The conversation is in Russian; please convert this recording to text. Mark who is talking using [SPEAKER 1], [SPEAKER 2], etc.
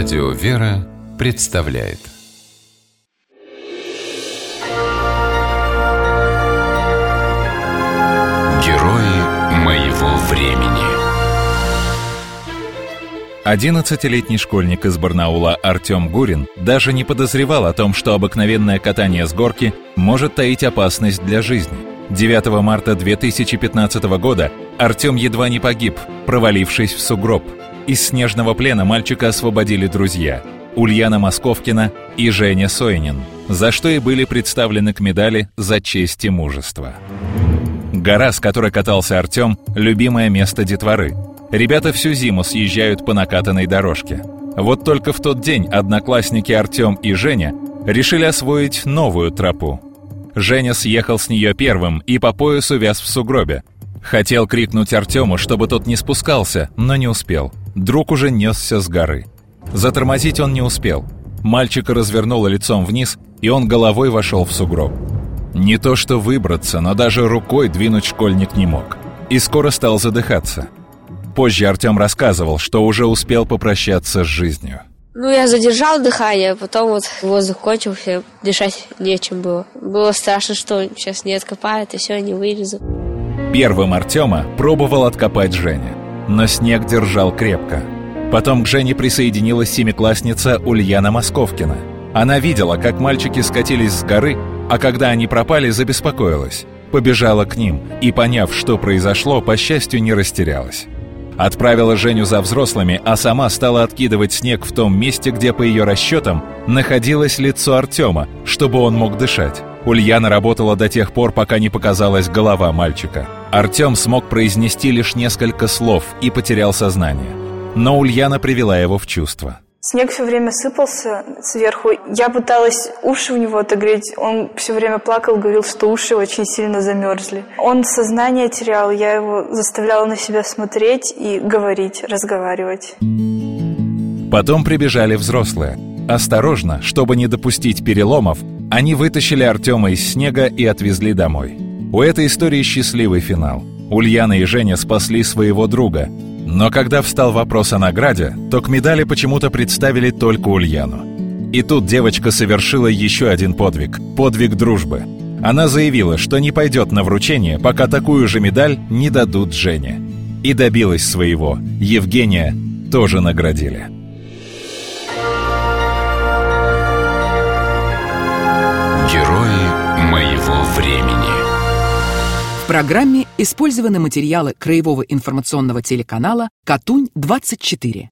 [SPEAKER 1] Радио «Вера» представляет Герои моего времени
[SPEAKER 2] 11-летний школьник из Барнаула Артем Гурин даже не подозревал о том, что обыкновенное катание с горки может таить опасность для жизни. 9 марта 2015 года Артем едва не погиб, провалившись в сугроб. Из снежного плена мальчика освободили друзья – Ульяна Московкина и Женя Сойнин, за что и были представлены к медали «За честь и мужество». Гора, с которой катался Артем – любимое место детворы. Ребята всю зиму съезжают по накатанной дорожке. Вот только в тот день одноклассники Артем и Женя решили освоить новую тропу. Женя съехал с нее первым и по поясу вяз в сугробе. Хотел крикнуть Артему, чтобы тот не спускался, но не успел. Друг уже несся с горы. Затормозить он не успел. Мальчика развернуло лицом вниз, и он головой вошел в сугроб. Не то что выбраться, но даже рукой двинуть школьник не мог. И скоро стал задыхаться. Позже Артем рассказывал, что уже успел попрощаться с жизнью.
[SPEAKER 3] Ну, я задержал дыхание, потом вот воздух кончился, дышать нечем было. Было страшно, что сейчас не откопают, и все, не вылезу.
[SPEAKER 2] Первым Артема пробовал откопать Женя, но снег держал крепко. Потом к Жене присоединилась семиклассница Ульяна Московкина. Она видела, как мальчики скатились с горы, а когда они пропали, забеспокоилась. Побежала к ним и, поняв, что произошло, по счастью, не растерялась. Отправила Женю за взрослыми, а сама стала откидывать снег в том месте, где, по ее расчетам, находилось лицо Артема, чтобы он мог дышать. Ульяна работала до тех пор, пока не показалась голова мальчика. Артем смог произнести лишь несколько слов и потерял сознание. Но Ульяна привела его в чувство.
[SPEAKER 4] Снег все время сыпался сверху. Я пыталась уши у него отогреть. Он все время плакал, говорил, что уши очень сильно замерзли. Он сознание терял. Я его заставляла на себя смотреть и говорить, разговаривать.
[SPEAKER 2] Потом прибежали взрослые. Осторожно, чтобы не допустить переломов, они вытащили Артема из снега и отвезли домой. У этой истории счастливый финал. Ульяна и Женя спасли своего друга. Но когда встал вопрос о награде, то к медали почему-то представили только Ульяну. И тут девочка совершила еще один подвиг – подвиг дружбы. Она заявила, что не пойдет на вручение, пока такую же медаль не дадут Жене. И добилась своего. Евгения тоже наградили.
[SPEAKER 5] Программе использованы материалы Краевого информационного телеканала «Катунь-24».